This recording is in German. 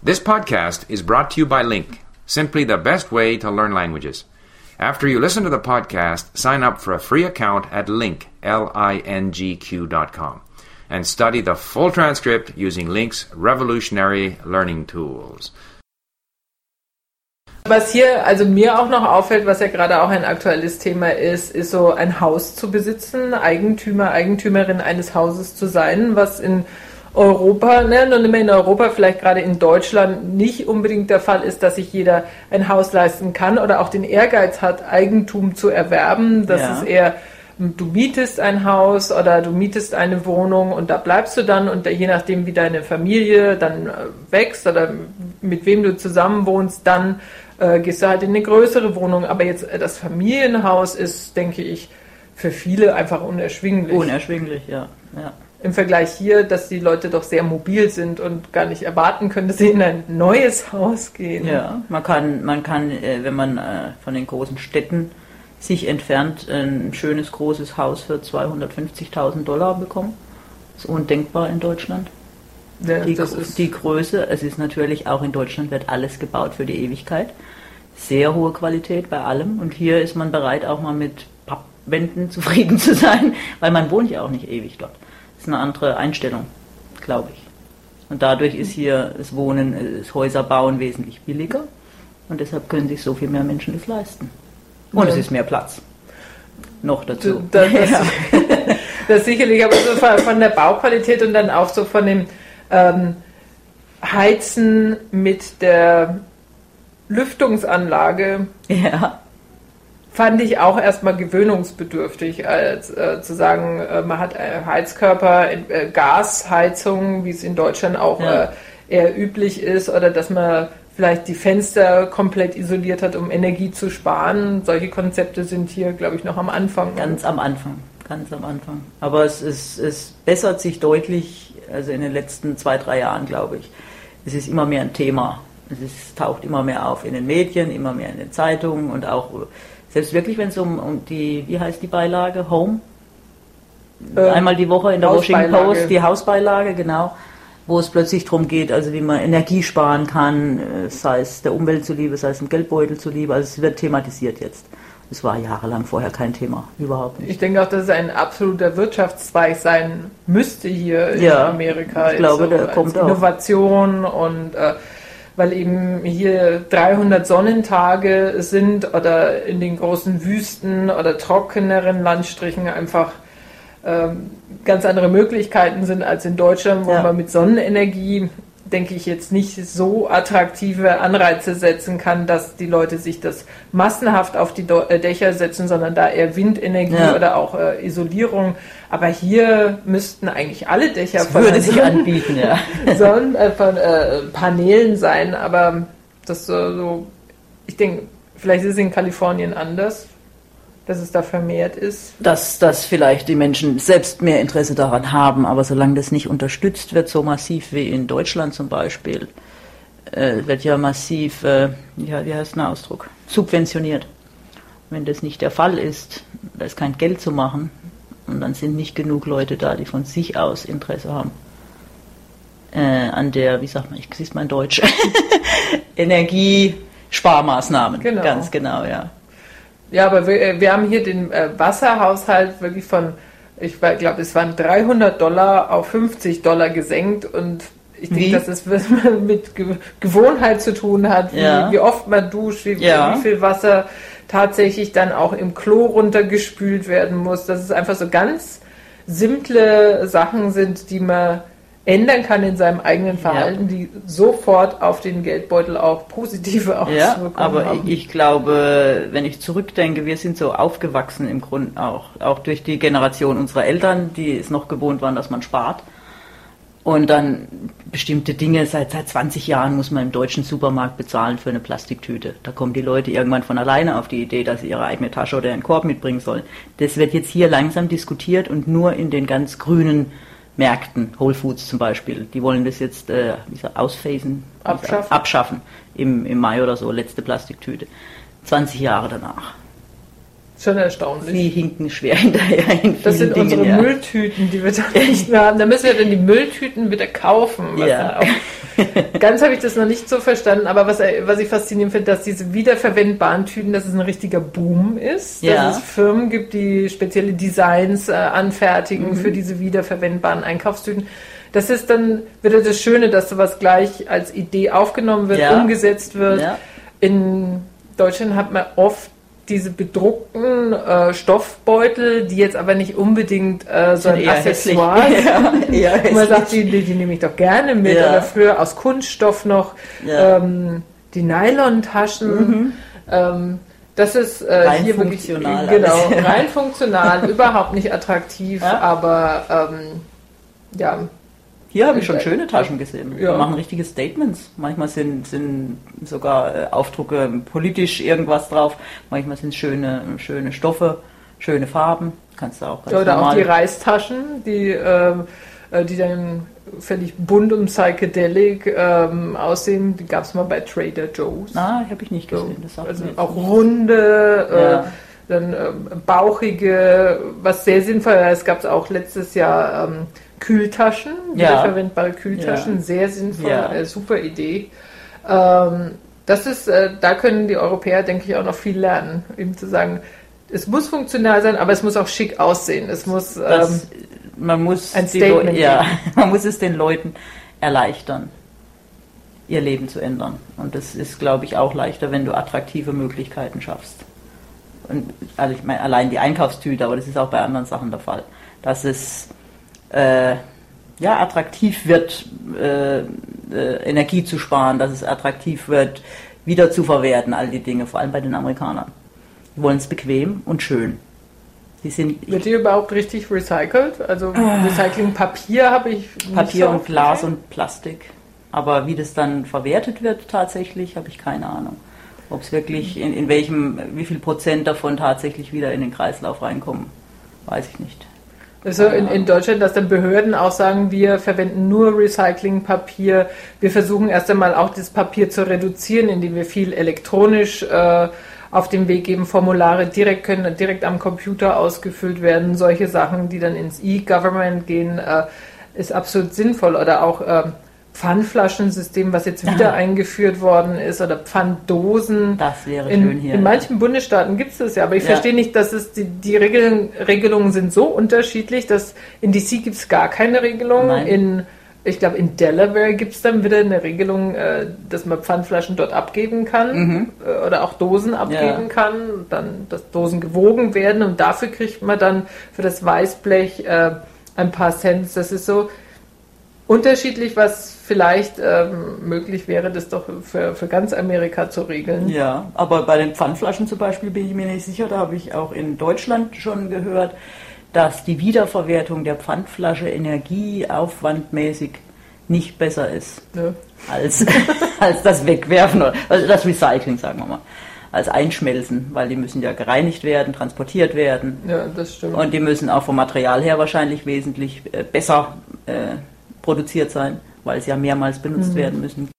This podcast is brought to you by Link, simply the best way to learn languages. After you listen to the podcast, sign up for a free account at link, L-I-N-G-Q dot com, and study the full transcript using Link's revolutionary learning tools. Was hier also mir auch noch auffällt, was ja gerade auch ein aktuelles Thema ist, ist so ein Haus zu besitzen, Eigentümer, Eigentümerin eines Hauses zu sein, was in Europa, ne, nicht mehr in Europa, vielleicht gerade in Deutschland nicht unbedingt der Fall ist, dass sich jeder ein Haus leisten kann oder auch den Ehrgeiz hat, Eigentum zu erwerben. Das ja. ist eher, du mietest ein Haus oder du mietest eine Wohnung und da bleibst du dann und je nachdem, wie deine Familie dann äh, wächst oder mit wem du zusammen wohnst, dann äh, gehst du halt in eine größere Wohnung. Aber jetzt äh, das Familienhaus ist, denke ich, für viele einfach unerschwinglich. Unerschwinglich, ja. ja im Vergleich hier, dass die Leute doch sehr mobil sind und gar nicht erwarten können, dass sie in ein neues Haus gehen. Ja, man kann, man kann, äh, wenn man äh, von den großen Städten sich entfernt, ein schönes großes Haus für 250.000 Dollar bekommen. Das ist undenkbar in Deutschland. Ja, die, die Größe, es ist natürlich auch in Deutschland wird alles gebaut für die Ewigkeit. Sehr hohe Qualität bei allem und hier ist man bereit auch mal mit Pappwänden zufrieden zu sein, weil man wohnt ja auch nicht ewig dort ist eine andere Einstellung, glaube ich. Und dadurch ist hier das Wohnen, das Häuserbauen wesentlich billiger und deshalb können sich so viel mehr Menschen das leisten. Und ja. es ist mehr Platz. Noch dazu. Das, das, ja. das sicherlich, aber so von der Bauqualität und dann auch so von dem ähm, Heizen mit der Lüftungsanlage. Ja fand ich auch erstmal gewöhnungsbedürftig, als äh, zu sagen, äh, man hat äh, Heizkörper, äh, Gasheizung, wie es in Deutschland auch ja. Äh, eher üblich ist, oder dass man vielleicht die Fenster komplett isoliert hat, um Energie zu sparen. Solche Konzepte sind hier, glaube ich, noch am Anfang. Ganz am Anfang, ganz am Anfang. Aber es, ist, es bessert sich deutlich, also in den letzten zwei, drei Jahren, glaube ich. Es ist immer mehr ein Thema. Es ist, taucht immer mehr auf in den Medien, immer mehr in den Zeitungen und auch selbst wirklich, wenn es um, um die, wie heißt die Beilage? Home? Ähm, Einmal die Woche in der Washington Post, die Hausbeilage, genau, wo es plötzlich darum geht, also wie man Energie sparen kann, äh, sei es der Umwelt zuliebe, sei es dem Geldbeutel zuliebe, also es wird thematisiert jetzt. Es war jahrelang vorher kein Thema, überhaupt nicht. Ich denke auch, dass es ein absoluter Wirtschaftszweig sein müsste hier ja, in Amerika. Ich glaube, so der kommt Innovation auch. und äh, weil eben hier 300 Sonnentage sind oder in den großen Wüsten oder trockeneren Landstrichen einfach ähm, ganz andere Möglichkeiten sind als in Deutschland, wo ja. man mit Sonnenenergie denke ich, jetzt nicht so attraktive Anreize setzen kann, dass die Leute sich das massenhaft auf die äh, Dächer setzen, sondern da eher Windenergie ja. oder auch äh, Isolierung. Aber hier müssten eigentlich alle Dächer das von würde sich anbieten, ja. Sonnen, äh, von äh, Paneelen sein, aber das so, ich denke, vielleicht ist es in Kalifornien anders dass es da vermehrt ist? Dass, dass vielleicht die Menschen selbst mehr Interesse daran haben, aber solange das nicht unterstützt wird, so massiv wie in Deutschland zum Beispiel, äh, wird ja massiv, äh, ja, wie heißt der Ausdruck, subventioniert. Wenn das nicht der Fall ist, da ist kein Geld zu machen und dann sind nicht genug Leute da, die von sich aus Interesse haben. Äh, an der, wie sagt man, ich sieh's mal in Deutsch, Energiesparmaßnahmen. Genau. Ganz genau, ja. Ja, aber wir, äh, wir haben hier den äh, Wasserhaushalt wirklich von, ich glaube, es waren 300 Dollar auf 50 Dollar gesenkt und ich denke, dass es mit Gewohnheit zu tun hat, wie, ja. wie oft man duscht, wie, ja. wie, viel Wasser tatsächlich dann auch im Klo runtergespült werden muss. Dass es einfach so ganz simple Sachen sind, die man ändern kann in seinem eigenen Verhalten, ja. die sofort auf den Geldbeutel auch positive Auswirkungen ja, aber haben. ich glaube, wenn ich zurückdenke, wir sind so aufgewachsen im Grunde auch, auch durch die Generation unserer Eltern, die es noch gewohnt waren, dass man spart. Und dann bestimmte Dinge, seit, seit 20 Jahren muss man im deutschen Supermarkt bezahlen für eine Plastiktüte. Da kommen die Leute irgendwann von alleine auf die Idee, dass sie ihre eigene Tasche oder einen Korb mitbringen sollen. Das wird jetzt hier langsam diskutiert und nur in den ganz grünen Märkten, Whole Foods zum Beispiel, die wollen das jetzt äh, ausphasen, Schon erstaunlich. Sie hinken schwer hinterher in Das sind vielen unsere Dingen, ja. Mülltüten, die wir dann nicht mehr haben. Da müssen wir dann die Mülltüten wieder kaufen. Ja. ganz habe ich das noch nicht so verstanden, aber was, was ich faszinierend finde, dass diese wiederverwendbaren Tüten, dass es ein richtiger Boom ist. Ja. Dass es Firmen gibt, die spezielle Designs äh, anfertigen Mhm. für diese wiederverwendbaren Einkaufstüten. Das ist dann wieder das Schöne, dass sowas gleich als Idee aufgenommen wird, umgesetzt wird. In Deutschland hat man oft diese bedruckten äh, Stoffbeutel, die jetzt aber nicht unbedingt äh, so ein Accessoire sind. Ja, man sagt, die, die, die nehme ich doch gerne mit. Ja. Oder früher aus Kunststoff noch Ja. Mhm. ähm, die Nylon-Taschen. Ähm, das ist äh, Rein hier wirklich funktional genau rein funktional, überhaupt nicht attraktiv, aber ähm, ja, Hier habe ich schon schöne Taschen gesehen. Ja. Die machen richtige Statements. Manchmal sind, sind sogar äh, Aufdrucke politisch irgendwas drauf. Manchmal sind es schöne, schöne Stoffe, schöne Farben. Kannst du auch ganz Oder normal. auch die Reistaschen, die, ähm, äh, die dann völlig bunt und psychedelic ähm, aussehen. Die gab es mal bei Trader Joe's. Na, habe ich nicht So, gesehen. Das sagt also auch runde, Ja. äh, dann ähm, bauchige, was sehr sinnvoll ist. Es gab auch letztes Jahr ähm, Kühltaschen, Ja. wiederverwendbare Kühltaschen, Ja. sehr sinnvoll, Ja. äh, super Idee. Ähm, das ist, äh, da können die Europäer, denke ich, auch noch viel lernen, eben zu sagen, es muss funktional sein, aber es muss auch schick aussehen. Es muss ähm, Das, man muss ein Statement Leu- ja, man muss es den Leuten erleichtern, ihr Leben zu ändern. Und das ist, glaube ich, auch leichter, wenn du attraktive Möglichkeiten schaffst. Und, also ich meine, allein die Einkaufstüte, aber das ist auch bei anderen Sachen der Fall, dass es äh, ja, attraktiv wird, äh, äh, Energie zu sparen, dass es attraktiv wird, wieder zu verwerten, all die Dinge, vor allem bei den Amerikanern. Die wollen es bequem und schön. Die sind wird die überhaupt richtig recycelt? Also Recyclingpapier habe ich Papier so und Glas gesehen. und Plastik. Aber wie das dann verwertet wird tatsächlich, habe ich keine Ahnung. Ob es wirklich, in, in welchem, wie viel Prozent davon tatsächlich wieder in den Kreislauf reinkommen, weiß ich nicht. Also in, in Deutschland, dass dann Behörden auch sagen, wir verwenden nur Recyclingpapier. Wir versuchen erst einmal auch das Papier zu reduzieren, indem wir viel elektronisch äh, auf den Weg geben. Formulare direkt können direkt am Computer ausgefüllt werden. Solche Sachen, die dann ins E-Government gehen, äh, ist absolut sinnvoll. Oder auch äh, Pfandflaschensystem, was jetzt wieder eingeführt worden ist, oder Pfanddosen. Das wäre In, schön hier. in manchen Bundesstaaten gibt es das ja, aber ich Ja. verstehe nicht, dass es die, die Regeln, Regelungen sind so unterschiedlich, dass in DC gibt es gar keine Regelung. Nein. In, ich glaube, in Delaware gibt es dann wieder eine Regelung, äh, dass man Pfandflaschen dort abgeben kann äh, oder auch Dosen abgeben Mhm. Ja. kann, dann dass Dosen gewogen werden und dafür kriegt man dann für das Weißblech äh, ein paar Cents. Das ist so unterschiedlich, was vielleicht ähm, möglich wäre, das doch für, für ganz Amerika zu regeln. Ja, aber bei den Pfandflaschen zum Beispiel bin ich mir nicht sicher. Da habe ich auch in Deutschland schon gehört, dass die Wiederverwertung der Pfandflasche energieaufwandmäßig nicht besser ist Ne? als, als das Wegwerfen, oder- also das Recycling, sagen wir mal, als Einschmelzen, weil die müssen ja gereinigt werden, transportiert werden Ja, das stimmt. und die müssen auch vom Material her wahrscheinlich wesentlich äh, besser äh, produziert sein, weil sie ja mehrmals benutzt werden müssen.